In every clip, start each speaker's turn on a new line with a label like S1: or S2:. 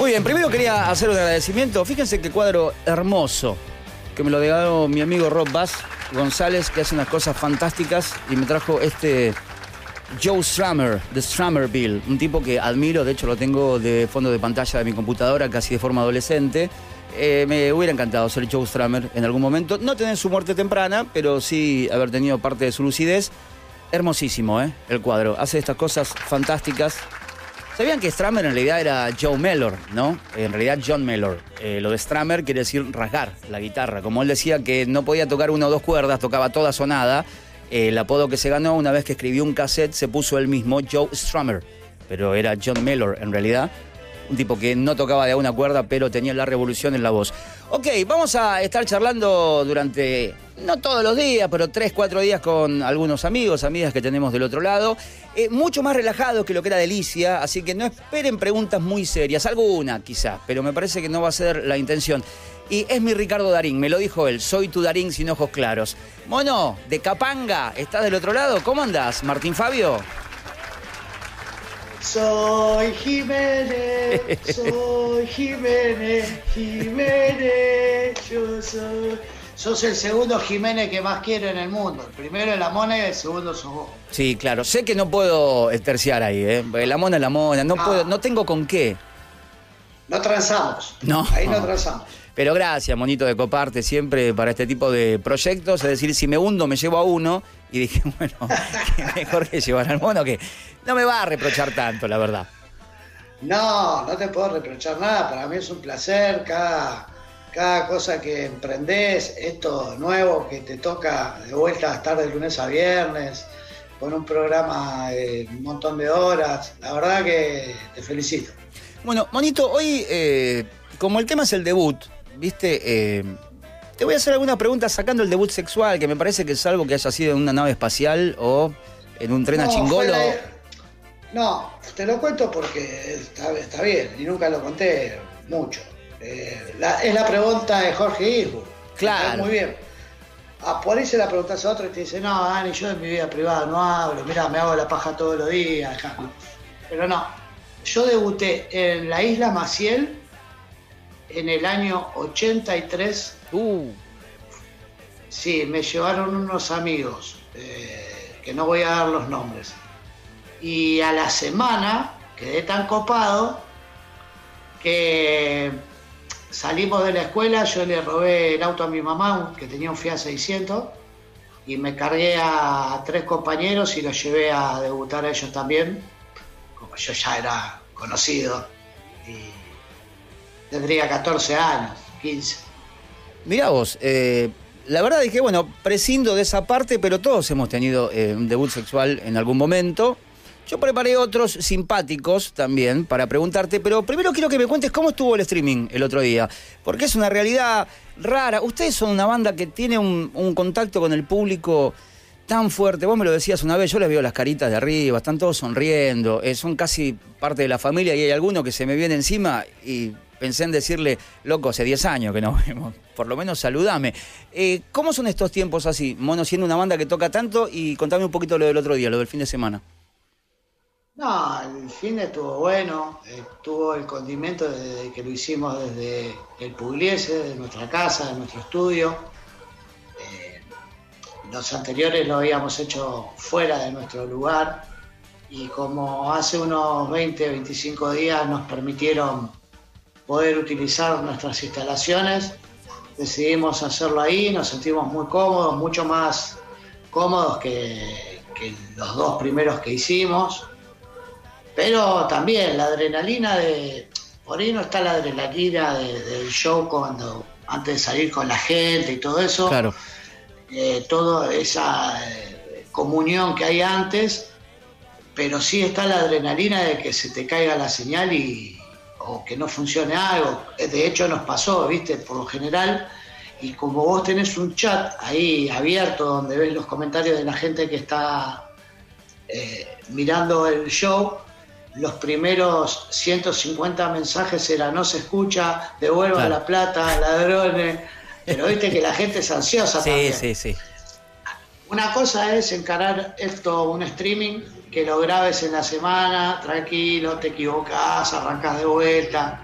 S1: Muy bien, primero quería hacer un agradecimiento. Fíjense qué cuadro hermoso que me lo regaló mi amigo Rob Bass González, que hace unas cosas fantásticas y me trajo este Joe Strummer, de Strummerville, un tipo que admiro, de hecho lo tengo de fondo de pantalla de mi computadora casi de forma adolescente. Eh, me hubiera encantado ser Joe Strummer en algún momento, no tener su muerte temprana, pero sí haber tenido parte de su lucidez. Hermosísimo, ¿eh? El cuadro. Hace estas cosas fantásticas. ¿Sabían que Stramer en realidad era Joe Mellor, no? En realidad John Mellor. Eh, lo de Stramer quiere decir rasgar la guitarra. Como él decía que no podía tocar una o dos cuerdas, tocaba toda sonada. el apodo que se ganó una vez que escribió un cassette se puso él mismo Joe Strummer. Pero era John Mellor en realidad un tipo que no tocaba de una cuerda, pero tenía la revolución en la voz. Ok, vamos a estar charlando durante, no todos los días, pero tres, cuatro días con algunos amigos, amigas que tenemos del otro lado. Eh, mucho más relajados que lo que era Delicia, así que no esperen preguntas muy serias, alguna quizás, pero me parece que no va a ser la intención. Y es mi Ricardo Darín, me lo dijo él, soy tu Darín sin ojos claros. Mono, de Capanga, ¿estás del otro lado? ¿Cómo andás, Martín Fabio?
S2: Soy Jiménez, soy Jiménez, Jiménez, yo soy. Sos el segundo Jiménez que más quiero en el mundo. El primero es la mona y el segundo sos vos.
S1: Sí, claro. Sé que no puedo terciar ahí, ¿eh? La mona es la mona. No, puedo, no tengo con qué.
S2: No transamos.
S1: No.
S2: Ahí no transamos.
S1: Pero gracias, monito, de coparte siempre para este tipo de proyectos. Es decir, si me hundo, me llevo a uno. Y dije, bueno, mejor que llevar al mono que no me va a reprochar tanto, la verdad.
S2: No, no te puedo reprochar nada. Para mí es un placer cada, cada cosa que emprendés, esto nuevo que te toca de vuelta a estar de lunes a viernes, con un programa de un montón de horas. La verdad que te felicito.
S1: Bueno, Monito, hoy, eh, como el tema es el debut, viste, eh, te voy a hacer algunas preguntas sacando el debut sexual, que me parece que es algo que haya sido en una nave espacial o en un tren a chingolo.
S2: No, te lo cuento porque está, bien y nunca lo conté mucho. Eh, es la pregunta de Jorge Isburg.
S1: Claro.
S2: Muy bien. Ah, por ahí se la preguntas a otro y te dice, no, Dani, yo en mi vida privada no hablo, mira, me hago la paja todos los días. Pero no, yo debuté en la isla Maciel en el año 83.
S1: Uh.
S2: Sí, me llevaron unos amigos, eh, que no voy a dar los nombres. Y a la semana quedé tan copado que salimos de la escuela, yo le robé el auto a mi mamá, que tenía un Fiat 600, y me cargué a tres compañeros y los llevé a debutar a ellos también, como yo ya era conocido. Y tendría 14 años, 15.
S1: Mirá vos, eh, la verdad es que, bueno, prescindo de esa parte, pero todos hemos tenido eh, un debut sexual en algún momento. Yo preparé otros simpáticos también para preguntarte, pero primero quiero que me cuentes cómo estuvo el streaming el otro día, porque es una realidad rara. Ustedes son una banda que tiene un, contacto con el público tan fuerte. Vos me lo decías una vez, yo les veo las caritas de arriba, están todos sonriendo, eh, son casi parte de la familia y hay alguno que se me viene encima y pensé en decirle, loco, hace 10 años que nos vemos, por lo menos saludame. Eh, ¿Cómo son estos tiempos así, Mono, siendo una banda que toca tanto? Y contame un poquito lo del otro día, lo del fin de semana.
S2: No, el fin estuvo bueno, tuvo el condimento desde que lo hicimos desde el Pugliese, de nuestra casa, de nuestro estudio. Eh, los anteriores lo habíamos hecho fuera de nuestro lugar y como hace unos 20, 25 días nos permitieron poder utilizar nuestras instalaciones. Decidimos hacerlo ahí, nos sentimos muy cómodos, mucho más cómodos que, los dos primeros que hicimos. Pero también la adrenalina de. Por ahí no está la adrenalina del show cuando antes de salir con la gente y todo eso.
S1: Claro.
S2: Eh, toda esa eh, comunión que hay antes, pero sí está la adrenalina de que se te caiga la señal y, o que no funcione algo. De hecho nos pasó, viste, por lo general. Y como vos tenés un chat ahí abierto donde ves los comentarios de la gente que está eh, mirando el show, los primeros 150 mensajes eran no se escucha, devuelva la plata, ladrones. Pero viste que la gente es ansiosa
S1: sí,
S2: también.
S1: Sí, sí,
S2: Una cosa es encarar esto, un streaming, que lo grabes en la semana, tranquilo, te equivocás, arrancas de vuelta.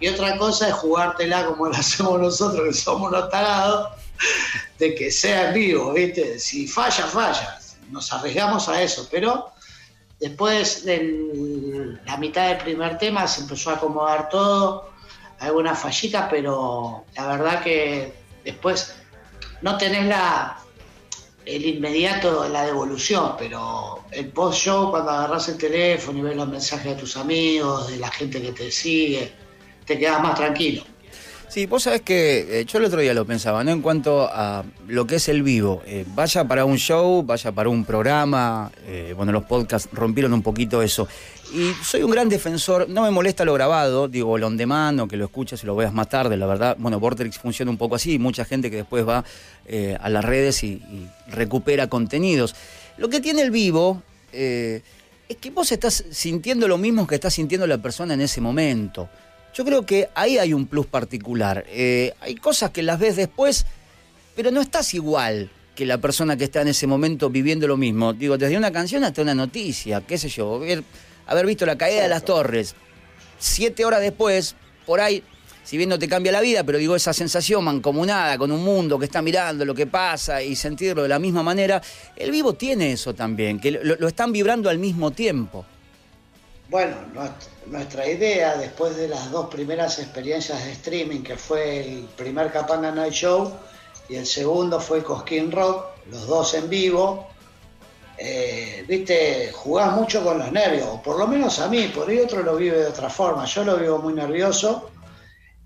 S2: Y otra cosa es jugártela como lo hacemos nosotros, que somos unos tarados, de que sea en vivo, ¿viste? Si falla, falla. Nos arriesgamos a eso, pero después de la mitad del primer tema se empezó a acomodar todo, alguna fallita, pero la verdad que después no tenés la, el inmediato, la devolución, pero el post-show, cuando agarras el teléfono y ves los mensajes de tus amigos, de la gente que te sigue, te quedas más tranquilo.
S1: Sí, vos sabés que eh, yo el otro día lo pensaba, ¿no? En cuanto a lo que es el vivo. Eh, vaya para un show, vaya para un programa. Eh, bueno, los podcasts rompieron un poquito eso. Y soy un gran defensor, no me molesta lo grabado, digo, lo on demand o que lo escuches y lo veas más tarde, la verdad. Bueno, Vortex funciona un poco así, mucha gente que después va a las redes y, y, recupera contenidos. Lo que tiene el vivo es que vos estás sintiendo lo mismo que está sintiendo la persona en ese momento. Yo creo que ahí hay un plus particular. Eh, hay cosas que las ves después, pero no estás igual que la persona que está en ese momento viviendo lo mismo. Digo, desde una canción hasta una noticia, qué sé yo, haber, visto la caída de las torres. Siete horas después, por ahí, si bien no te cambia la vida, pero digo, esa sensación mancomunada con un mundo que está mirando lo que pasa y sentirlo de la misma manera, el vivo tiene eso también, que lo están vibrando al mismo tiempo.
S2: Bueno, nuestra idea, después de las dos primeras experiencias de streaming, que fue el primer Capanga Night Show y el segundo fue Cosquín Rock, los dos en vivo, eh, viste, jugás mucho con los nervios, o por lo menos a mí, por ahí otro lo vive de otra forma, yo lo vivo muy nervioso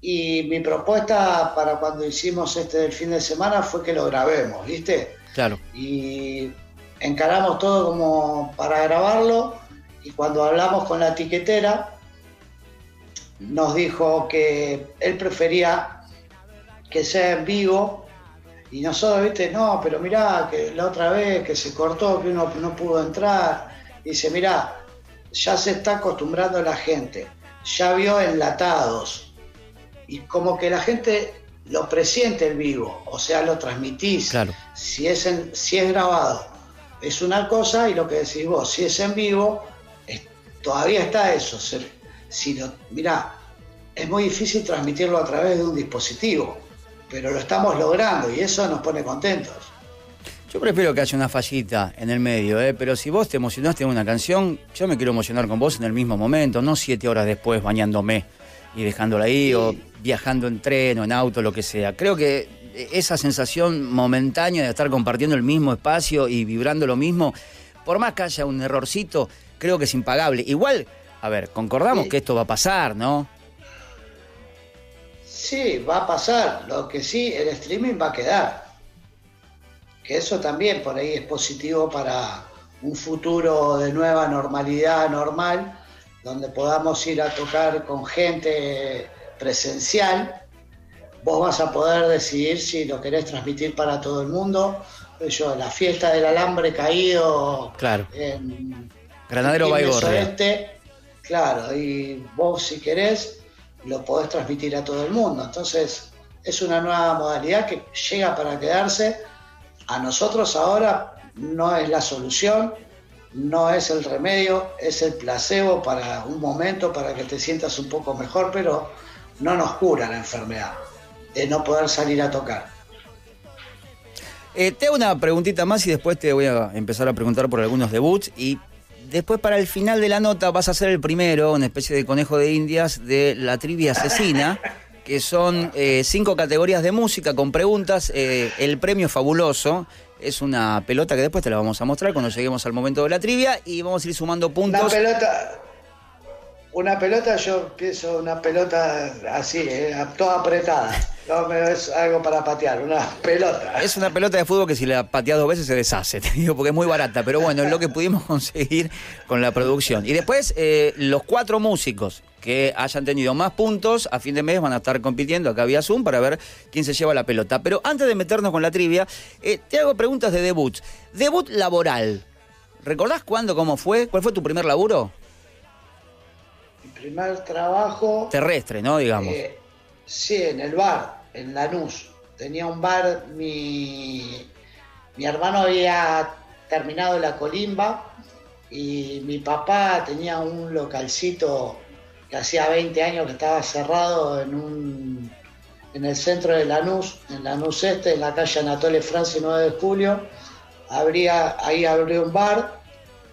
S2: y mi propuesta para cuando hicimos este del fin de semana fue que lo grabemos, ¿viste?
S1: Claro.
S2: Y encaramos todo como para grabarlo y cuando hablamos con la tiquetera, nos dijo que él prefería que sea en vivo. Y nosotros, viste, no, pero mirá, que la otra vez que se cortó, que uno no pudo entrar, dice, mirá, ya se está acostumbrando la gente, ya vio enlatados. Y como que la gente lo presiente en vivo, o sea, lo transmitís,
S1: claro.
S2: si, es si es grabado es una cosa y lo que decís vos, si es en vivo todavía está eso. Si lo, mirá, es muy difícil transmitirlo a través de un dispositivo, pero lo estamos logrando y eso nos pone contentos.
S1: Yo prefiero que haya una fallita en el medio, ¿eh? pero si vos te emocionaste en una canción, yo me quiero emocionar con vos en el mismo momento, no siete horas después bañándome y dejándola ahí o viajando en tren o en auto, lo que sea. Creo que esa sensación momentánea de estar compartiendo el mismo espacio y vibrando lo mismo, por más que haya un errorcito, creo que es impagable. Igual, a ver, concordamos que esto va a pasar, ¿no?
S2: Sí, va a pasar. Lo que sí, el streaming va a quedar. Que eso también por ahí es positivo para un futuro de nueva normalidad normal, donde podamos ir a tocar con gente presencial. Vos vas a poder decidir si lo querés transmitir para todo el mundo. Yo, la fiesta del alambre caído
S1: claro.
S2: en
S1: Granadero Baigorria.
S2: Este, claro, y vos si querés lo podés transmitir a todo el mundo. Entonces es una nueva modalidad que llega para quedarse. A nosotros ahora no es la solución, no es el remedio, es el placebo para un momento, para que te sientas un poco mejor, pero no nos cura la enfermedad de no poder salir a tocar.
S1: Eh, te hago una preguntita más y después te voy a empezar a preguntar por algunos debuts y después para el final de la nota vas a ser el primero, una especie de conejo de indias de la trivia asesina, que son eh, cinco categorías de música con preguntas. Eh, el premio fabuloso es una pelota que después te la vamos a mostrar cuando lleguemos al momento de la trivia y vamos a ir sumando puntos.
S2: Una pelota, una pelota, yo pienso una pelota así, eh, toda apretada. No, es algo para patear, una pelota.
S1: Es una pelota de fútbol que si la pateas dos veces se deshace, te digo, porque es muy barata. Pero bueno, es lo que pudimos conseguir con la producción. Y después, eh, los cuatro músicos que hayan tenido más puntos, a fin de mes van a estar compitiendo acá vía Zoom para ver quién se lleva la pelota. Pero antes de meternos con la trivia, eh, te hago preguntas de debut. Debut laboral. ¿Recordás cuándo, cómo fue? ¿Cuál fue tu primer laburo?
S2: primer trabajo...
S1: Terrestre, ¿no? Digamos. Eh,
S2: sí, en el bar, en Lanús. Tenía un bar, mi, mi hermano había terminado la colimba y mi papá tenía un localcito que hacía 20 años que estaba cerrado en un en el centro de Lanús, en Lanús Este, en la calle Anatole France 9 de julio. Abría, ahí abrió un bar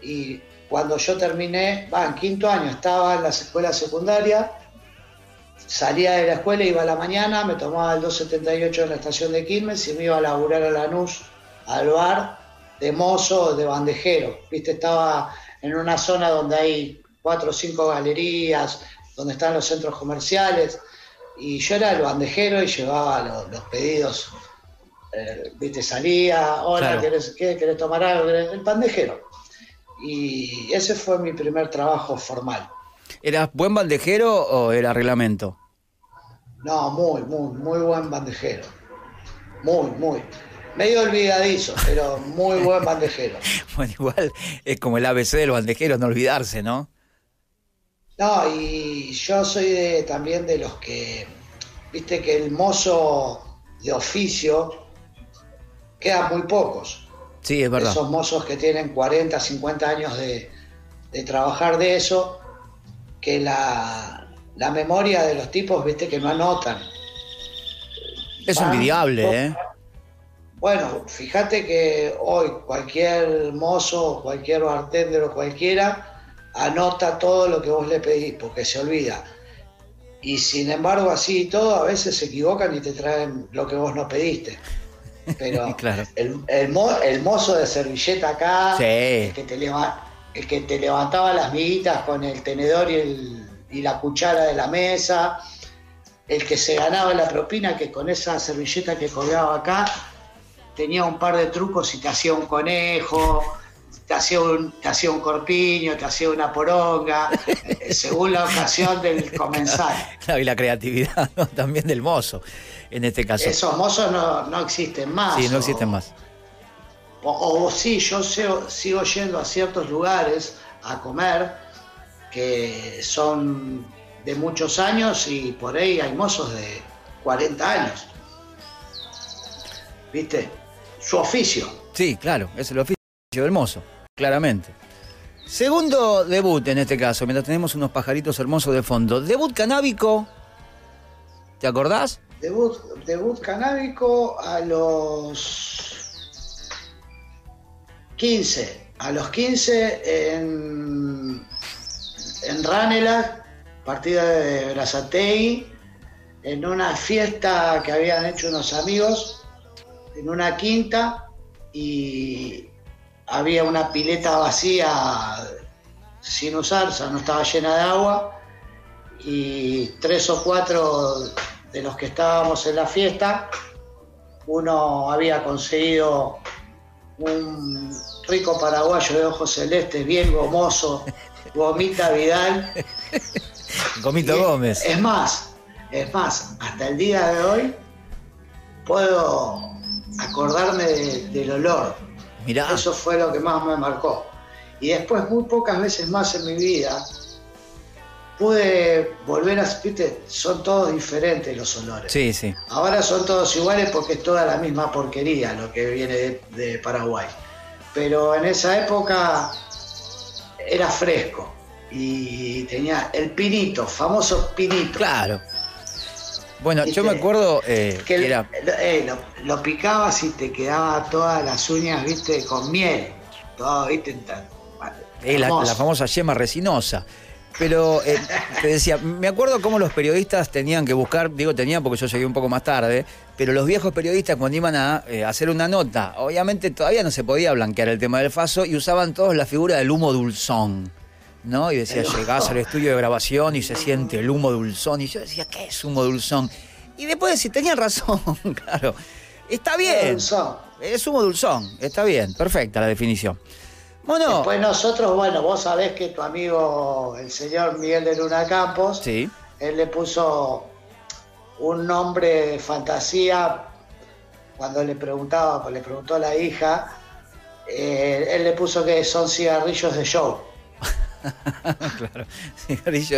S2: y cuando yo terminé, va, en quinto año estaba en la escuela secundaria, salía de la escuela, iba a la mañana, me tomaba el 278 en la estación de Quilmes y me iba a laburar a Lanús, al bar, de mozo, de bandejero. Viste, estaba en una zona donde hay cuatro o cinco galerías, donde están los centros comerciales, y yo era el bandejero y llevaba los, pedidos. Eh, viste, salía, hola, ¿querés, ¿querés tomar algo? El bandejero. Y ese fue mi primer trabajo formal.
S1: ¿Eras buen bandejero o era reglamento?
S2: No, muy, muy, muy buen bandejero. Muy, muy. Medio olvidadizo, pero muy buen bandejero.
S1: bueno, igual es como el ABC de los bandejeros, no olvidarse, ¿no?
S2: No, y yo soy de, también de los que, viste que el mozo de oficio quedan muy pocos.
S1: Sí, es verdad.
S2: Esos mozos que tienen 40, 50 años de, trabajar de eso, que la, memoria de los tipos, viste, que no anotan.
S1: Es envidiable, ¿eh?
S2: Bueno, fíjate que hoy cualquier mozo, cualquier bartender o cualquiera anota todo lo que vos le pedís, porque se olvida. Y sin embargo, así y todo, a veces se equivocan y te traen lo que vos no pediste. Pero el, el, mozo de servilleta acá, el, que te el que te levantaba las miguitas con el tenedor y, y la cuchara de la mesa, el que se ganaba la propina, que con esa servilleta que colgaba acá, tenía un par de trucos y te hacía un conejo, te hacía un, te hacía un corpiño, te hacía una poronga, según la ocasión del comensal.
S1: y la creatividad también del mozo, en este caso.
S2: Esos mozos no, existen más.
S1: Sí, no existen más.
S2: O, sí, yo sigo yendo a ciertos lugares a comer que son de muchos años y por ahí hay mozos de 40 años. ¿Viste? Su oficio.
S1: Sí, claro, es el oficio del mozo claramente. Segundo debut en este caso, mientras tenemos unos pajaritos hermosos de fondo. Debut canábico, ¿te acordás?
S2: Debut, debut canábico a los 15. A los 15 en, en Ranela, partida de Brazatei, en una fiesta que habían hecho unos amigos, en una quinta, y había una pileta vacía sin usar, o sea, no estaba llena de agua, y tres o cuatro de los que estábamos en la fiesta, uno había conseguido un rico paraguayo de ojos celestes, bien gomoso, Gomita Vidal.
S1: Gomito Gómez.
S2: Es más, es más, hasta el día de hoy puedo acordarme del olor eso fue lo que más me marcó. Y después, muy pocas veces más en mi vida, pude volver a. ¿Viste? Son todos diferentes los olores.
S1: Sí, sí.
S2: Ahora son todos iguales porque es toda la misma porquería lo que viene de, Paraguay. Pero en esa época era fresco y tenía el pinito, famoso pinito.
S1: Claro. Bueno, yo me acuerdo eh, que, era...
S2: Eh, lo, picabas y te quedaba todas las uñas, viste, con miel. Todo, viste,
S1: eh, la, famosa yema resinosa. Pero te decía, me acuerdo cómo los periodistas tenían que buscar, digo tenían porque yo llegué un poco más tarde, pero los viejos periodistas cuando iban a hacer una nota, obviamente todavía no se podía blanquear el tema del faso y usaban todos la figura del humo dulzón. ¿no? Y decía, llegás al estudio de grabación y se siente el humo dulzón. Y yo decía, ¿qué es humo dulzón? Y después decía, tenía razón, claro. Está bien. Es humo dulzón, está bien, perfecta la definición.
S2: Bueno. Después nosotros, bueno, vos sabés que tu amigo, el señor Miguel de Luna Campos,
S1: sí.
S2: él le puso un nombre de fantasía cuando le preguntaba, pues le preguntó a la hija, eh, él le puso que son cigarrillos de show.
S1: claro,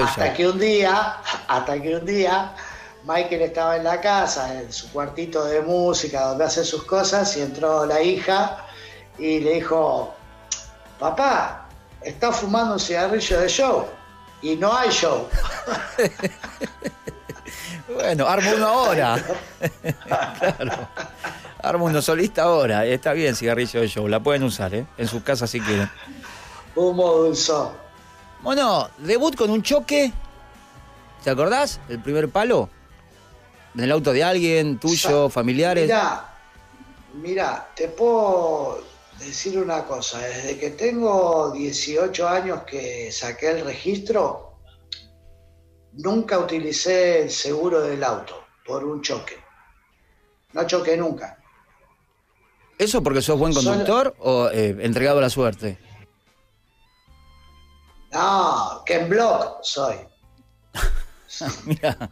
S2: hasta que un día, hasta que un día Michael estaba en la casa, en su cuartito de música, donde hace sus cosas, y entró la hija y le dijo, papá, está fumando un cigarrillo de show. y no hay show.
S1: bueno, armo uno ahora. claro. Armo uno solista ahora. Está bien, cigarrillo de show. La pueden usar, ¿eh? En su casa si quieren.
S2: Humo dulzón.
S1: Bueno, debut con un choque. ¿Te acordás? El primer palo. En el auto de alguien, tuyo, familiares.
S2: Mira, mira, te puedo decir una cosa. Desde que tengo 18 años que saqué el registro, nunca utilicé el seguro del auto por un choque. No choqué nunca.
S1: ¿Eso porque sos buen conductor o eh, entregado a la suerte?
S2: No, que en blog soy. Mira.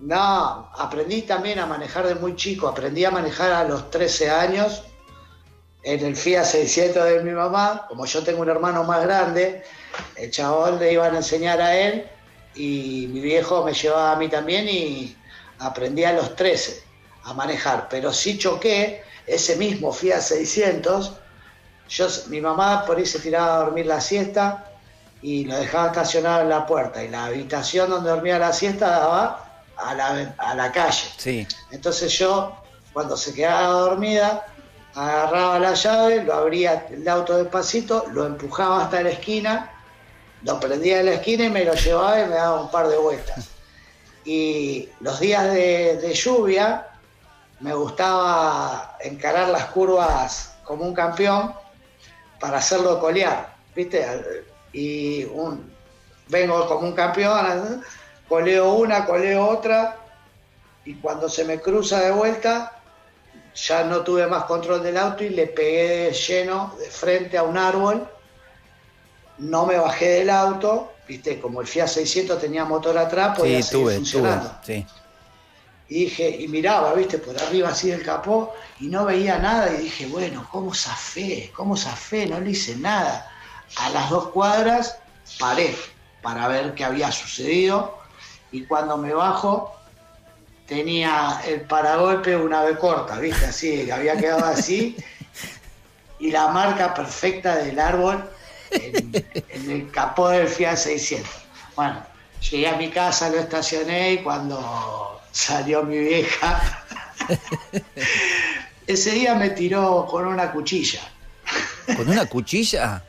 S2: No, aprendí también a manejar de muy chico. Aprendí a manejar a los 13 años en el Fiat 600 de mi mamá. Como yo tengo un hermano más grande, el chabón le iban a enseñar a él y mi viejo me llevaba a mí también y aprendí a los 13 a manejar. Pero sí choqué ese mismo Fiat 600. Yo, mi mamá por ahí se tiraba a dormir la siesta y lo dejaba estacionado en la puerta. Y la habitación donde dormía la siesta daba a la, a la calle.
S1: Sí.
S2: Entonces yo, cuando se quedaba dormida, agarraba la llave, lo abría el auto despacito, lo empujaba hasta la esquina, lo prendía en la esquina y me lo llevaba y me daba un par de vueltas. Y los días de, lluvia me gustaba encarar las curvas como un campeón para hacerlo colear, ¿viste? Y vengo como un campeón, coleo una, coleo otra, y cuando se me cruza de vuelta, ya no tuve más control del auto y le pegué lleno de frente a un árbol. No me bajé del auto, viste, como el Fiat 600 tenía motor atrás, podía
S1: sí, tuve, funcionando. sí.
S2: Y dije, y miraba, viste, por arriba así del capó, y no veía nada, y dije, bueno, ¿cómo zafé? ¿Cómo zafé? No le hice nada. A las dos cuadras paré para ver qué había sucedido, y cuando me bajo, tenía el paragolpe una vez corta, viste, así, había quedado así, y la marca perfecta del árbol en, el capó del Fiat 600. Bueno, llegué a mi casa, lo estacioné y cuando salió mi vieja, ese día me tiró con una cuchilla.
S1: ¿Con una cuchilla?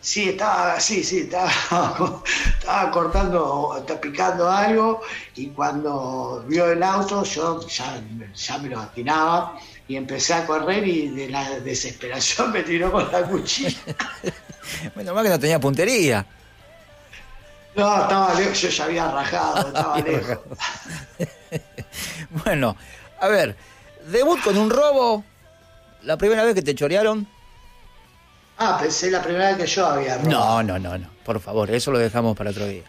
S2: Sí, estaba, sí, sí, estaba, estaba cortando, estaba picando algo y cuando vio el auto yo ya, ya me lo atinaba y empecé a correr y de la desesperación me tiró con la cuchilla.
S1: Menos mal que no tenía puntería.
S2: No, estaba lejos, yo ya había rajado, estaba lejos.
S1: bueno, a ver, debut con un robo, la primera vez que te chorearon.
S2: Ah, pensé la primera vez que yo había robado.
S1: No, no, no, no. Por favor, eso lo dejamos para otro día.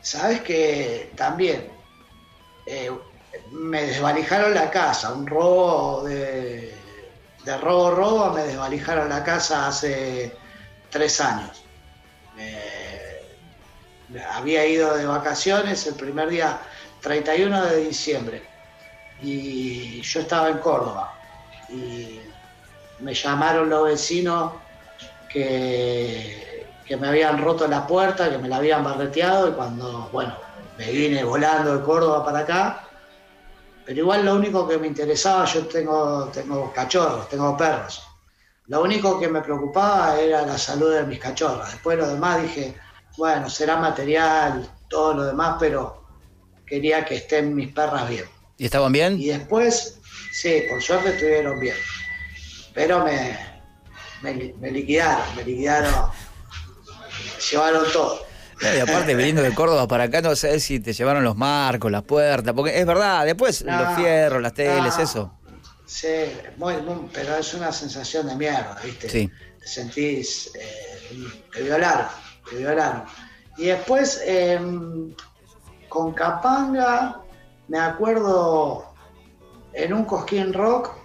S2: Sabes que también eh, me desvalijaron la casa, un robo de, de robo robo, me desvalijaron la casa hace tres años. había ido de vacaciones el primer día 31 de diciembre y yo estaba en Córdoba y me llamaron los vecinos que, que me habían roto la puerta, que me la habían barreteado y cuando, bueno, me vine volando de Córdoba para acá, pero igual lo único que me interesaba, yo tengo, tengo cachorros, tengo perros, lo único que me preocupaba era la salud de mis cachorros, después lo demás dije, bueno, será material, todo lo demás, pero quería que estén mis perras bien.
S1: ¿Y estaban bien?
S2: Y después, sí, por suerte estuvieron bien pero me, me, liquidaron, me liquidaron, llevaron todo.
S1: y aparte, viniendo de Córdoba para acá, no sé si te llevaron los marcos, las puertas, porque es verdad, después los fierros, las teles, eso.
S2: Sí, muy, pero es una sensación de mierda, ¿viste?
S1: Sí.
S2: Te sentís, eh, te violaron, te violaron. Y después, em, con Capanga, me acuerdo en un Cosquín Rock,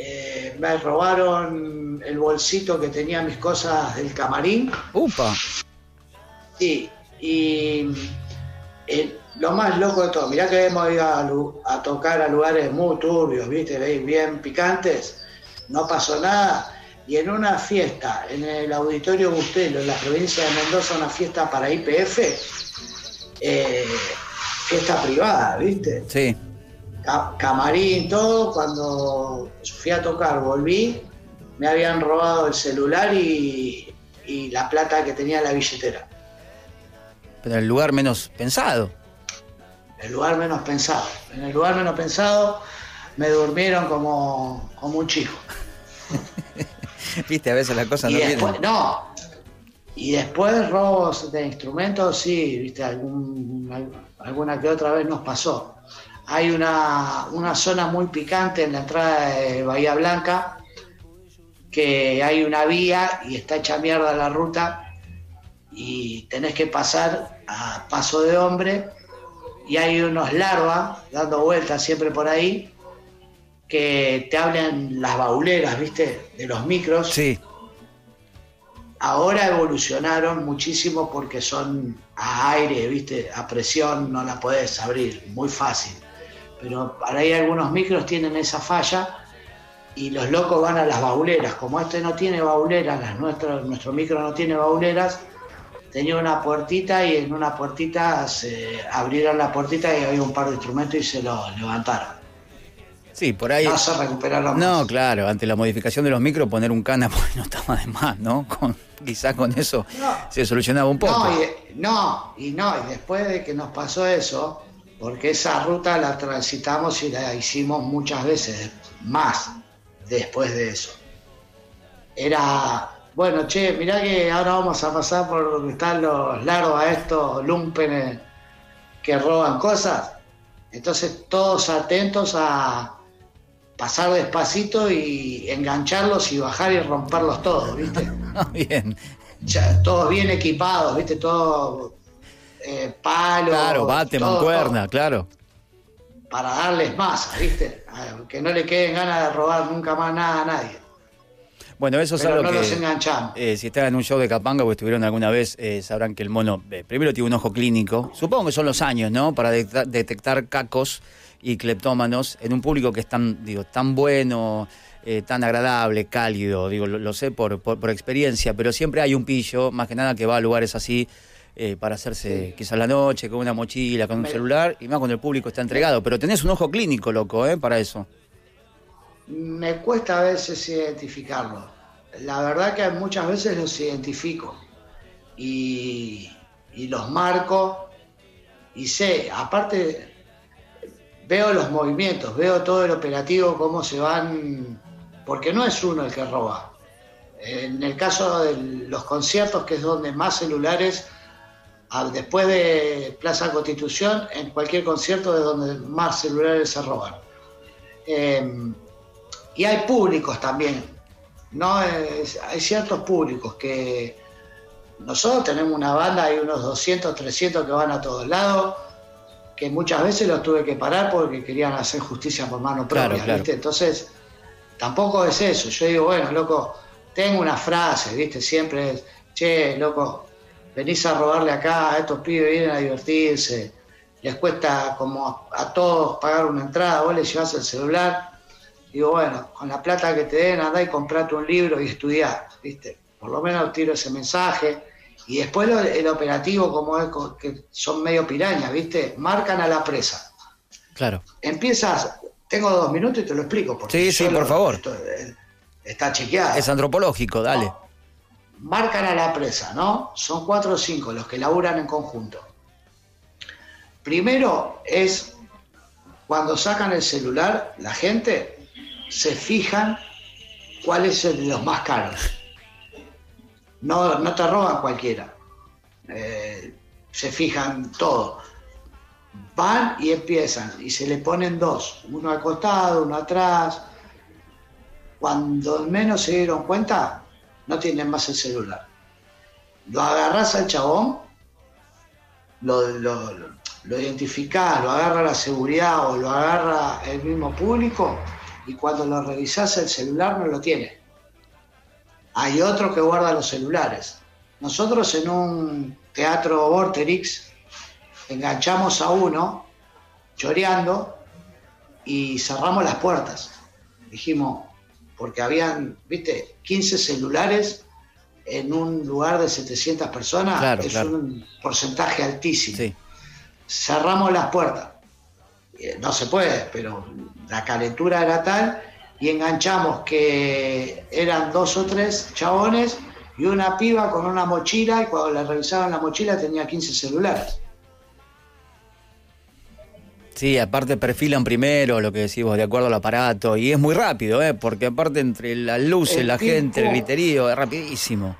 S2: eh, me robaron el bolsito que tenía mis cosas del camarín.
S1: ¡Upa!
S2: Sí, y eh, lo más loco de todo, mirá que hemos ido a, tocar a lugares muy turbios, ¿viste? Bien picantes, no pasó nada. y en una fiesta en el Auditorio Bustelo, en la provincia de Mendoza, una fiesta para IPF, eh, fiesta privada, ¿viste?
S1: Sí.
S2: Camarín, todo, cuando fui a tocar, volví, me habían robado el celular y, y la plata que tenía en la billetera.
S1: Pero en el lugar menos pensado.
S2: El lugar menos pensado. En el lugar menos pensado me durmieron como, como un chico.
S1: Viste, a veces la cosa no
S2: después, No. Y después robos de instrumentos, sí, viste, alguna que otra vez nos pasó. Hay una, una zona muy picante en la entrada de Bahía Blanca, que hay una vía y está hecha mierda la ruta y tenés que pasar a paso de hombre y hay unos larvas dando vueltas siempre por ahí que te hablan las bauleras, ¿viste? De los micros.
S1: Sí.
S2: Ahora evolucionaron muchísimo porque son a aire, ¿viste? A presión no la puedes abrir, muy fácil. Pero para ahí algunos micros tienen esa falla y los locos van a las bauleras. Como este no tiene bauleras, las nuestro micro no tiene bauleras, tenía una puertita y en una puertita se abrieron la puertita y había un par de instrumentos y se lo levantaron.
S1: Sí, por ahí.
S2: No se recuperaron
S1: No, claro, ante la modificación de los micros, poner un cana pues no estaba de más, ¿no? Con, quizás con eso se solucionaba un poco.
S2: No y, no, y no, y después de que nos pasó eso, porque esa ruta la transitamos y la hicimos muchas veces más después de eso. Era bueno, che, mirá que ahora vamos a pasar por donde están los largos a estos lumpenes que roban cosas. Entonces todos atentos a pasar despacito y engancharlos y bajar y romperlos todos, ¿viste?
S1: bien.
S2: todos bien equipados, ¿viste? Todo eh, palo.
S1: Claro, bate, mancuerna, claro.
S2: Para darles masa, ¿viste? Que no le queden ganas de robar nunca más nada a nadie.
S1: Bueno, eso es algo
S2: no
S1: que.
S2: Los enganchamos.
S1: Eh, si están en un show de Capanga o estuvieron alguna vez, eh, sabrán que el mono eh, primero tiene un ojo clínico. Supongo que son los años, ¿no? Para detectar cacos y cleptómanos en un público que es tan, digo, tan bueno, tan agradable, cálido. Digo, lo, sé por, por, experiencia, pero siempre hay un pillo, más que nada, que va a lugares así. Para hacerse quizás la noche, con una mochila, con un celular, y más cuando el público está entregado. Pero tenés un ojo clínico, loco, ¿eh? Para eso
S2: me cuesta a veces identificarlo. La verdad que muchas veces los identifico y, los marco y sé, aparte veo los movimientos, veo todo el operativo, cómo se van, porque no es uno el que roba. En el caso de los conciertos, que es donde más celulares, después de Plaza Constitución, en cualquier concierto es donde más celulares se roban. Eh, y hay públicos también, ¿no? hay ciertos públicos que nosotros tenemos una banda, hay unos 200, 300 que van a todos lados, que muchas veces los tuve que parar porque querían hacer justicia por mano propia, ¿viste? Entonces, tampoco es eso. Yo digo, bueno, loco, tengo una frase, ¿viste? Siempre es, che, loco, venís a robarle acá, a estos pibes vienen a divertirse, les cuesta como a, a todos pagar una entrada, vos les llevas el celular digo, bueno, con la plata que te den, andá y comprate un libro y estudiar, ¿viste? Por lo menos tiro ese mensaje. Y después el operativo, como es que son medio pirañas, ¿viste? Marcan a la presa.
S1: Claro.
S2: Empiezas, tengo dos minutos y te lo explico.
S1: sí, sí, por favor.
S2: Eh, está chequeado.
S1: Es antropológico, dale.
S2: Marcan a la presa, ¿no? Son cuatro o cinco los que laburan en conjunto. Primero es cuando sacan el celular, la gente se fijan cuál es el de los más caros. No, no te roban cualquiera. Eh, se fijan todo. Van y empiezan y se le ponen dos, uno al costado, uno atrás. Cuando menos se dieron cuenta, no tienen más el celular. Lo agarras al chabón, lo, lo, lo identificás, lo agarra la seguridad o lo agarra el mismo público y cuando lo revisás el celular no lo tiene. Hay otro que guarda los celulares. Nosotros en un teatro Vorterix enganchamos a uno choreando y cerramos las puertas. Dijimos, porque habían, viste, 15 celulares en un lugar de 700 personas, es un porcentaje altísimo. Cerramos las puertas. Eh, no se puede, pero la calentura era tal y enganchamos que eran dos o tres chabones y una piba con una mochila y cuando le revisaban la mochila tenía 15 celulares.
S1: Sí, aparte perfilan primero lo que decimos de acuerdo al aparato y es muy rápido, ¿eh? porque aparte entre las luces, la gente, el griterío, es rapidísimo.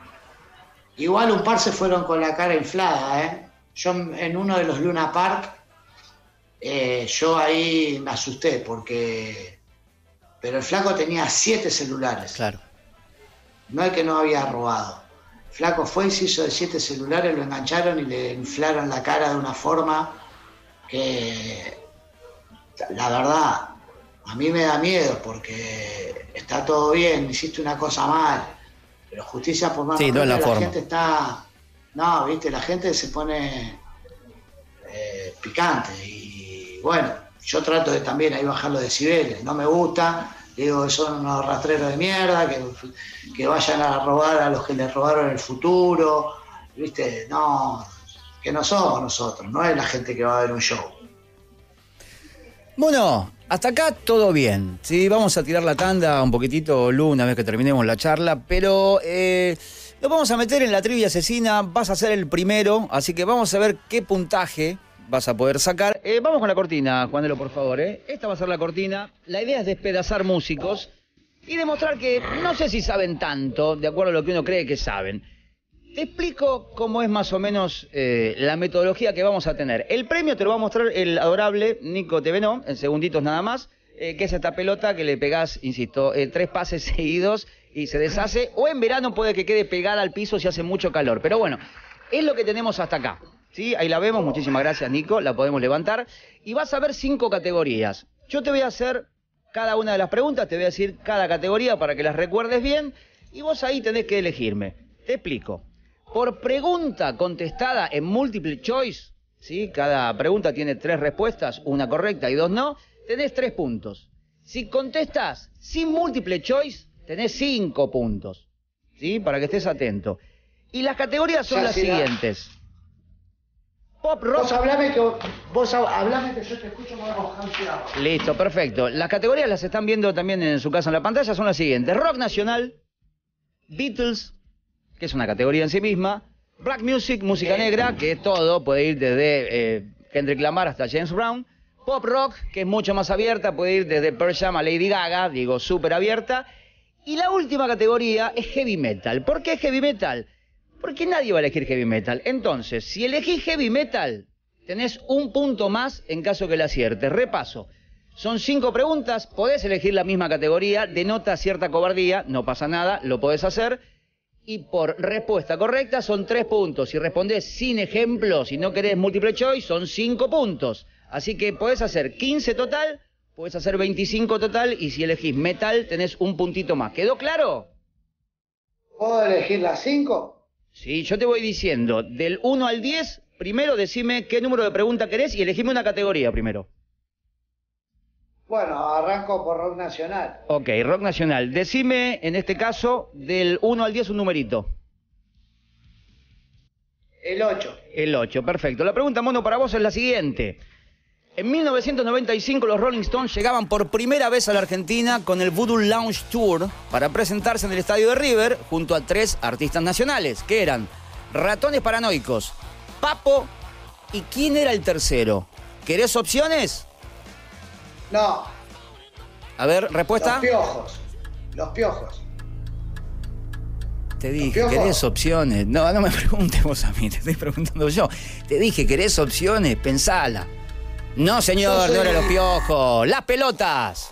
S2: Igual un par se fueron con la cara inflada, ¿eh? Yo en uno de los Luna Park, eh, yo ahí me asusté porque... Pero el flaco tenía siete celulares.
S1: Claro.
S2: No es que no había robado. El flaco fue y se hizo de siete celulares, lo engancharon y le inflaron la cara de una forma que la verdad, a mí me da miedo porque está todo bien, hiciste una cosa mal, pero justicia por más
S1: sí, no
S2: la,
S1: la
S2: gente está, no, viste, la gente se pone eh, picante y bueno, yo trato de también ahí bajar los decibeles, no me gusta, digo que son unos rastreros de mierda, que, que vayan a robar a los que les robaron el futuro, viste, no, que no somos nosotros, no es la gente que va a ver un show.
S1: Bueno, hasta acá todo bien. Sí, vamos a tirar la tanda un poquitito, Lu, una vez que terminemos la charla, pero eh, nos vamos a meter en la trivia asesina. Vas a ser el primero, así que vamos a ver qué puntaje vas a poder sacar. Eh, vamos con la cortina, Juanelo, por favor. Eh. Esta va a ser la cortina. La idea es despedazar músicos y demostrar que no sé si saben tanto, de acuerdo a lo que uno cree que saben. Te explico cómo es más o menos eh, la metodología que vamos a tener. El premio te lo va a mostrar el adorable Nico Tevenó, en segunditos nada más, eh, que es esta pelota que le pegás, insisto, eh, tres pases seguidos y se deshace, o en verano puede que quede pegada al piso si hace mucho calor. Pero bueno, es lo que tenemos hasta acá. ¿sí? Ahí la vemos, muchísimas gracias Nico, la podemos levantar. Y vas a ver cinco categorías. Yo te voy a hacer cada una de las preguntas, te voy a decir cada categoría para que las recuerdes bien, y vos ahí tenés que elegirme. Te explico. Por pregunta contestada en multiple choice, ¿sí? cada pregunta tiene tres respuestas, una correcta y dos no, tenés tres puntos. Si contestas sin múltiple choice, tenés cinco puntos. ¿sí? Para que estés atento. Y las categorías son las siguientes.
S2: Pop rock. Vos hablame que, vos hablame que yo te escucho más
S1: Listo, perfecto. Las categorías las están viendo también en su casa en la pantalla, son las siguientes. Rock nacional, Beatles, que es una categoría en sí misma. Black Music, música negra, que es todo, puede ir desde eh, Kendrick Lamar hasta James Brown. Pop Rock, que es mucho más abierta, puede ir desde Pearl Jam a Lady Gaga, digo, súper abierta. Y la última categoría es Heavy Metal. ¿Por qué Heavy Metal? Porque nadie va a elegir Heavy Metal. Entonces, si elegís Heavy Metal, tenés un punto más en caso que la aciertes. Repaso. Son cinco preguntas, podés elegir la misma categoría, denota cierta cobardía, no pasa nada, lo podés hacer y por respuesta correcta son tres puntos. Si respondes sin ejemplo, si no querés múltiple choice, son cinco puntos. Así que podés hacer 15 total, podés hacer 25 total y si elegís metal tenés un puntito más. ¿Quedó claro?
S2: ¿Puedo elegir las cinco?
S1: Sí, yo te voy diciendo, del 1 al 10, primero decime qué número de pregunta querés y elegime una categoría primero.
S2: Bueno, arranco por rock nacional.
S1: Ok, rock nacional. Decime, en este caso, del 1 al 10 un numerito.
S2: El 8.
S1: El 8, perfecto. La pregunta, Mono, para vos es la siguiente. En 1995 los Rolling Stones llegaban por primera vez a la Argentina con el Voodoo Lounge Tour para presentarse en el estadio de River junto a tres artistas nacionales, que eran Ratones Paranoicos, Papo y ¿quién era el tercero? ¿Querés opciones?
S2: No.
S1: A ver, respuesta.
S2: Los piojos. Los piojos.
S1: Te dije, ¿querés opciones? No, no me preguntes vos a mí, te estoy preguntando yo. Te dije, ¿querés opciones? Pensala. No, señor, no, era los piojos. Las pelotas.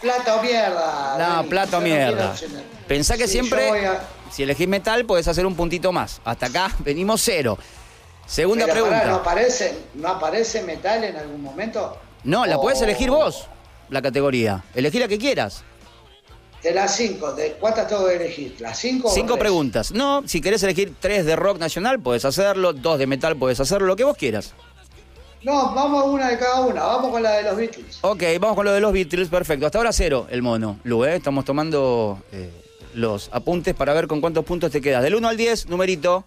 S2: Plata o mierda.
S1: No, plata o mierda. Pensá que siempre, si elegís metal, podés hacer un puntito más. Hasta acá venimos cero. Segunda pregunta.
S2: ¿no, aparece, ¿No aparece metal en algún momento?
S1: No, la puedes elegir vos, la categoría. Elegí la que quieras.
S2: De las cinco, ¿de cuántas tengo que elegir? ¿Las cinco?
S1: Cinco preguntas. No, si querés elegir tres de rock nacional, puedes hacerlo, dos de metal, puedes hacerlo, lo que vos quieras.
S2: No, vamos a una de cada una. Vamos con la de los Beatles.
S1: Ok, vamos con lo de los Beatles, perfecto. Hasta ahora cero el mono, Lu, ¿eh? Estamos tomando eh, los apuntes para ver con cuántos puntos te quedas. Del 1 al 10, numerito.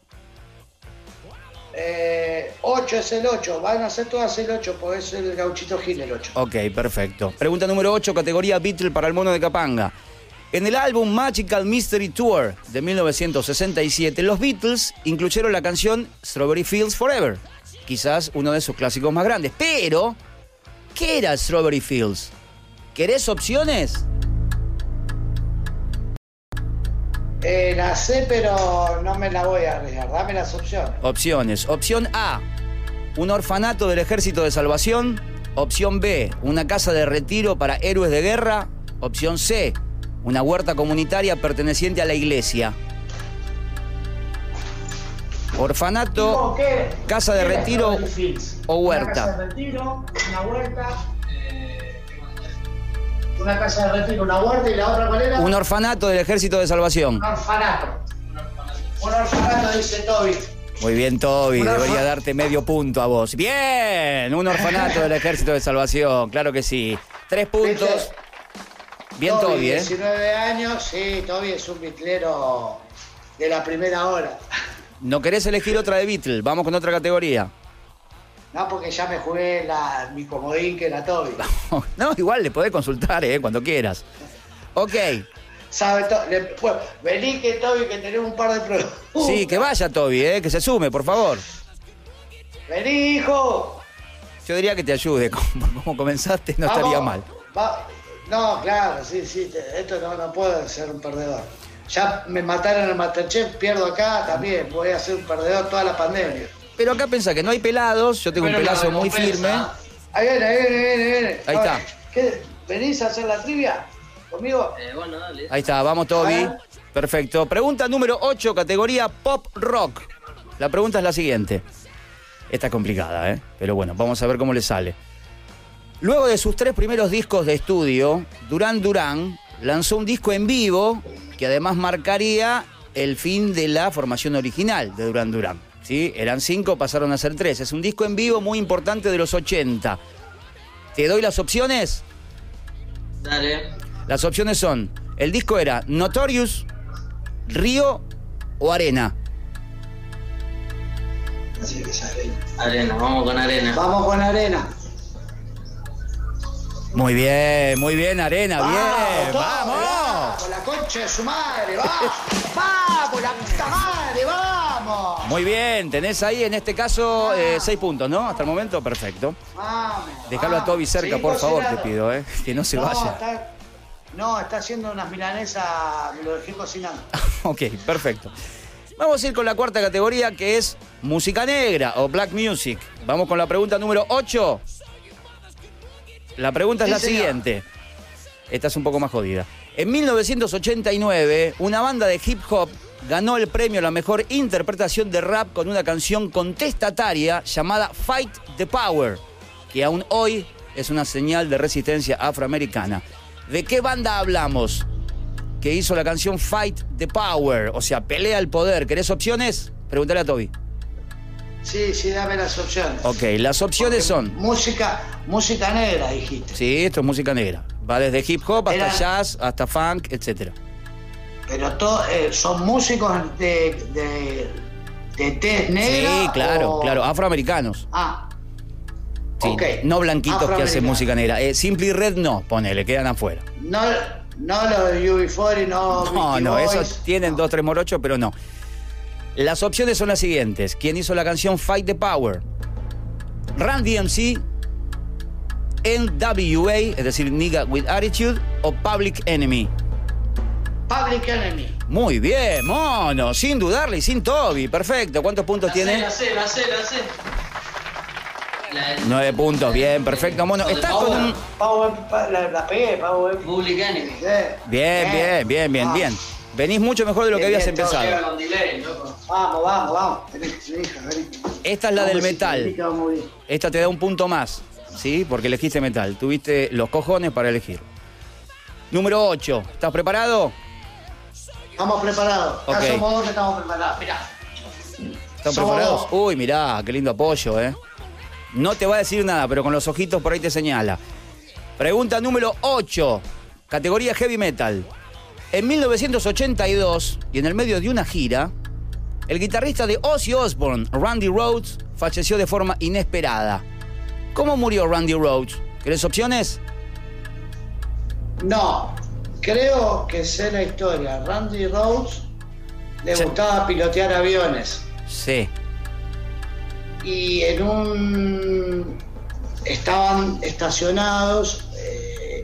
S2: Eh, 8 es el 8. Van a ser todas el 8, porque es el gauchito Gil el 8.
S1: Ok, perfecto. Pregunta número 8, categoría Beatle para el mono de Capanga. En el álbum Magical Mystery Tour de 1967, los Beatles incluyeron la canción Strawberry Fields Forever, quizás uno de sus clásicos más grandes. Pero, ¿qué era Strawberry Fields? ¿Querés opciones?
S2: Eh, la sé, pero no me la voy a arriesgar. Dame las opciones.
S1: Opciones. Opción A, un orfanato del Ejército de Salvación. Opción B, una casa de retiro para héroes de guerra. Opción C, una huerta comunitaria perteneciente a la iglesia. Orfanato, casa de
S2: ¿Qué era
S1: retiro o
S2: Una
S1: huerta.
S2: casa de retiro, una huerta. Una casa de retiro, una huerta y la otra cuál era?
S1: un orfanato del Ejército de Salvación.
S2: Un orfanato. Un orfanato, dice Toby.
S1: Muy bien, Toby, debería darte medio punto a vos. Bien, un orfanato del Ejército de Salvación, claro que sí. Tres puntos.
S2: ¿Viste?
S1: Bien, Toby, ¿eh?
S2: 19 años, sí, Toby es un bitlero de la primera hora.
S1: ¿No querés elegir otra de Beatle? Vamos con otra categoría.
S2: No, porque ya me jugué la, mi comodín que era Toby.
S1: No, igual le podés consultar, ¿eh? Cuando quieras. Ok,
S2: ¿Sabe? To- le- bueno, vení que Toby, que tenemos un par de preguntas.
S1: sí, que vaya Toby, ¿eh? Que se sume, por favor.
S2: Vení, hijo.
S1: Yo diría que te ayude, como, como comenzaste, no
S2: Vamos,
S1: estaría mal.
S2: va- No, claro, sí, sí, te- esto no, no puedo ser un perdedor. Ya me mataron en el Masterchef, pierdo acá, también voy a ser un perdedor toda la pandemia.
S1: Pero acá pensá que no hay pelados, yo tengo un
S3: Pero
S1: pelazo muy firme.
S2: Ahí viene, ahí viene, ahí viene, ahí viene.
S1: Ahí
S2: A
S1: está.
S2: ¿Venís a hacer la trivia conmigo?
S3: Eh, bueno, dale.
S1: Ahí está, vamos Toby.
S2: Ah.
S1: Perfecto. Pregunta número 8, categoría pop rock. La pregunta es la siguiente. Esta es complicada, ¿eh? Pero bueno, vamos a ver cómo le sale. Luego de sus tres primeros discos de estudio, Durán Durán lanzó un disco en vivo que además marcaría el fin de la formación original de Durán Durán. ¿Sí? Eran cinco, pasaron a ser tres. Es un disco en vivo muy importante de los 80. ¿Te doy las opciones?
S3: Dale.
S1: Las opciones son, el disco era Notorious, Río o Arena.
S2: Así que arena.
S3: Arena, vamos con arena.
S2: Vamos con arena.
S1: Muy bien, muy bien, Arena, bien,
S2: Toby,
S1: vamos.
S2: Con la concha de su madre, vamos. Vamos, la puta madre, vamos.
S1: Muy bien, tenés ahí en este caso eh, seis puntos, ¿no? Hasta el momento, perfecto.
S2: Vamos.
S1: Déjalo a
S2: vamos.
S1: Toby cerca,
S2: Seguí
S1: por favor, te pido, ¿eh? Que no se
S2: no,
S1: vaya.
S2: Está, no, está haciendo unas milanesas, me lo dejé cocinando.
S1: Ok, perfecto. Vamos a ir con la cuarta categoría que es música negra o black music. Vamos con la pregunta número 8. La pregunta es
S2: Sí,
S1: la
S2: señor.
S1: siguiente. Esta es un poco más jodida. En 1989, una banda de hip hop ganó el premio a la mejor interpretación de rap con una canción contestataria llamada Fight the Power, que aún hoy es una señal de resistencia afroamericana. ¿De qué banda hablamos? Que hizo la canción Fight the Power, o sea, pelea el poder. ¿Querés opciones? Pregúntale a Toby.
S2: Sí, sí, dame las opciones.
S1: Ok, las opciones son.
S2: Música, música negra, dijiste.
S1: Sí, esto es música negra. Va desde hip hop hasta
S2: Era-
S1: jazz, hasta funk, etc.
S2: Pero to- eh, son músicos de, de, de tez negra.
S1: Sí, claro,
S2: o-
S1: claro. Afroamericanos.
S2: Ah,
S1: Sí,
S2: ok.
S1: No blanquitos que hacen música negra. Eh, Simply Red no, ponele, quedan afuera.
S2: No, no los de UB40, no.
S1: No, no, esos tienen dos, tres morochos, pero no. Las opciones son las siguientes. ¿Quién hizo la canción Fight the Power? Run DMC, NWA, es decir, Nigga with Attitude, o Public Enemy.
S2: Public Enemy.
S1: Muy bien, mono, sin dudarle y sin Toby. Perfecto. ¿Cuántos puntos
S3: La
S1: tiene?
S3: la sé, la sé, la sé. La
S1: Nueve puntos, bien, perfecto, mono. Estás con un...
S2: La, la pegué.
S3: Public Enemy.
S1: Bien, bien, bien, bien, bien. Venís mucho mejor de lo que habías empezado.
S2: Vamos, vamos, vamos.
S1: Esta es la del metal. Esta te da un punto más, ¿sí? Porque elegiste metal. Tuviste los cojones para elegir. Número 8. ¿Estás preparado?
S2: Estamos preparados. Ya somos dos que estamos preparados. Mirá.
S1: ¿Están
S2: Somos
S1: preparados?
S2: dos.
S1: Uy, mirá, qué lindo apoyo, ¿eh? No te va a decir nada, pero con los ojitos por ahí te señala. Pregunta número 8, categoría heavy metal. En 1982, y en el medio de una gira, el guitarrista de Ozzy Osbourne, Randy Rhodes, falleció de forma inesperada. ¿Cómo murió Randy Rhodes? ¿Querés opciones?
S2: No, creo que sé la historia. Randy Rhodes le
S1: Sí.
S2: gustaba pilotear aviones.
S1: Sí.
S2: y en un estaban estacionados eh,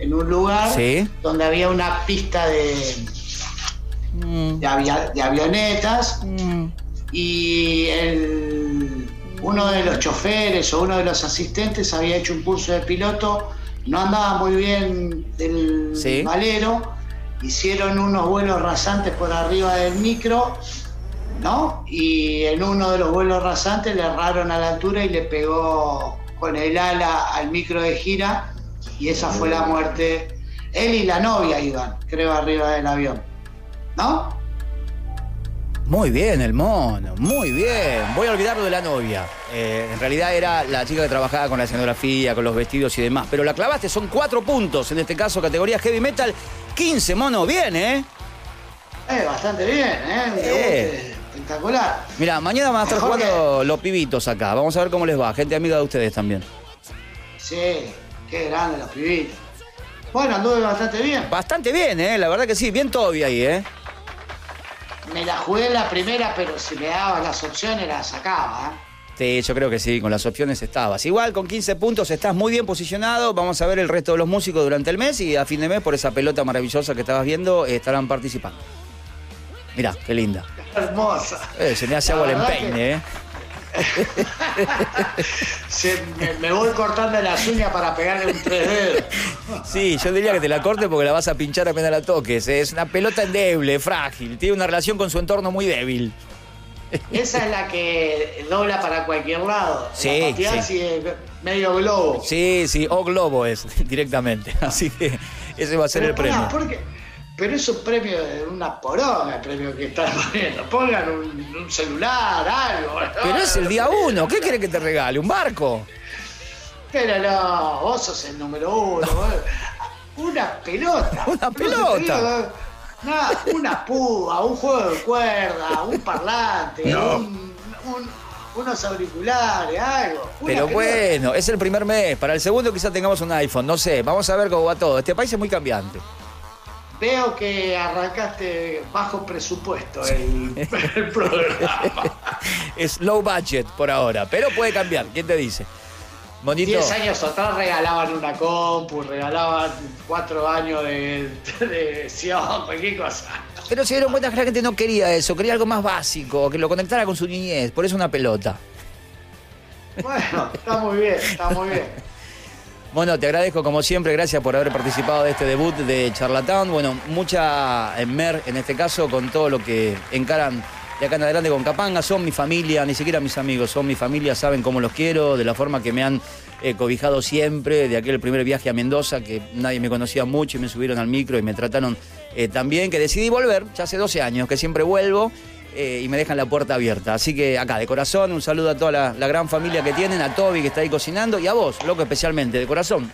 S2: en un lugar
S1: Sí.
S2: donde había una pista de,
S1: Mm,
S2: de avia- de avionetas
S1: mm,
S2: y el- uno de los choferes o uno de los asistentes había hecho un curso de piloto, no andaba muy bien del
S1: Sí.
S2: valero, hicieron unos vuelos rasantes por arriba del micro, ¿no? Y en uno de los vuelos rasantes le erraron a la altura y le pegó con el ala al micro de gira y esa fue la muerte. Él y la novia iban, creo, arriba del avión, ¿no?
S1: Muy bien, el mono, muy bien. Voy a olvidarlo de la novia. Eh, en realidad era la chica que trabajaba con la escenografía, con los vestidos y demás. Pero la clavaste, son cuatro puntos. En este caso, categoría heavy metal. 15, mono, bien, ¿eh?
S2: Eh, bastante bien, ¿eh?
S1: Eh.
S2: espectacular.
S1: Mira, mañana van a estar
S2: Mejor
S1: jugando los pibitos acá. Vamos a ver cómo les va. Gente amiga de ustedes también.
S2: Sí, qué grande los pibitos. Bueno, anduve bastante bien.
S1: Bastante bien, ¿eh? La verdad que sí. Bien Toby ahí, ¿eh?
S2: Me la jugué en la primera, pero si me dabas las opciones las sacaba, ¿eh?
S1: Sí, yo creo que sí, con las opciones estabas. Igual con 15 puntos estás muy bien posicionado. Vamos a ver el resto de los músicos durante el mes y a fin de mes, por esa pelota maravillosa que estabas viendo, eh, estarán participando. Mirá, qué linda.
S2: Hermosa.
S1: Eh, se me hace
S2: La
S1: agua el empeine, ¿eh?
S2: Se- me, me voy cortando las uñas para pegarle un tres dedos.
S1: Sí, yo diría que te la corte porque la vas a pinchar apenas la toques. ¿eh? Es una pelota endeble, frágil. Tiene una relación con su entorno muy débil.
S2: Esa es la que dobla para cualquier lado.
S1: Sí,
S2: La
S1: sí.
S2: es medio globo.
S1: Sí, sí, o globo es directamente. Así que ese va a ser
S2: Pero
S1: el premio.
S2: ¿por qué? Pero es un premio de una poronga el premio que están poniendo. Pongan un, un celular, algo. ¿no?
S1: Pero es el día uno. ¿Qué quiere que te regale? ¿Un barco?
S2: Pero no, vos sos el número uno. Una pelota.
S1: Una pelota.
S2: Nada, una púa, un juego de cuerda, un parlante,
S1: No.
S2: un- un- unos auriculares, algo. Una
S1: Pero
S2: pelota.
S1: bueno, es el primer mes. Para el segundo quizás tengamos un iPhone. No sé, vamos a ver cómo va todo. Este país es muy cambiante.
S2: Veo que arrancaste bajo presupuesto el, el programa.
S1: Es low budget por ahora, pero puede cambiar. ¿Quién te dice? Monito.
S2: Diez años atrás regalaban una compu, regalaban cuatro años de, de Sion, cualquier cosa.
S1: Pero se dieron cuenta que la gente no quería eso, quería algo más básico, que lo conectara con su niñez, por eso una pelota.
S2: Bueno, está muy bien, está muy bien.
S1: Bueno, te agradezco como siempre, gracias por haber participado de este debut de Charlatán. Bueno, mucha en mer en este caso con todo lo que encaran de acá en adelante con Capanga. Son mi familia, ni siquiera mis amigos, son mi familia, saben cómo los quiero, de la forma que me han eh, cobijado siempre, de aquel primer viaje a Mendoza, que nadie me conocía mucho y me subieron al micro y me trataron eh, tan bien que decidí volver, ya hace 12 años que siempre vuelvo. Eh, y me dejan la puerta abierta. Así que acá, de corazón, un saludo a toda la, la gran familia que tienen, a Toby que está ahí cocinando y a vos, loco, especialmente, de corazón.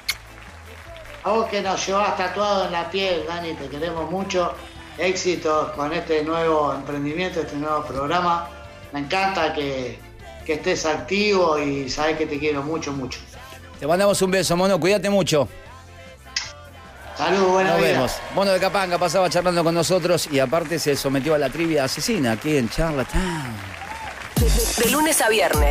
S2: A vos que nos llevas tatuado en la piel, Dani, te queremos mucho. Éxitos con este nuevo emprendimiento, este nuevo programa. Me encanta que, que estés activo y sabes que te quiero mucho, mucho.
S1: Te mandamos un beso, mono, cuídate mucho.
S2: Saludos, buena
S1: Nos
S2: vida.
S1: vemos. Mono de Capanga pasaba charlando con nosotros y aparte se sometió a la trivia asesina aquí en Charlatown.
S4: De lunes a viernes,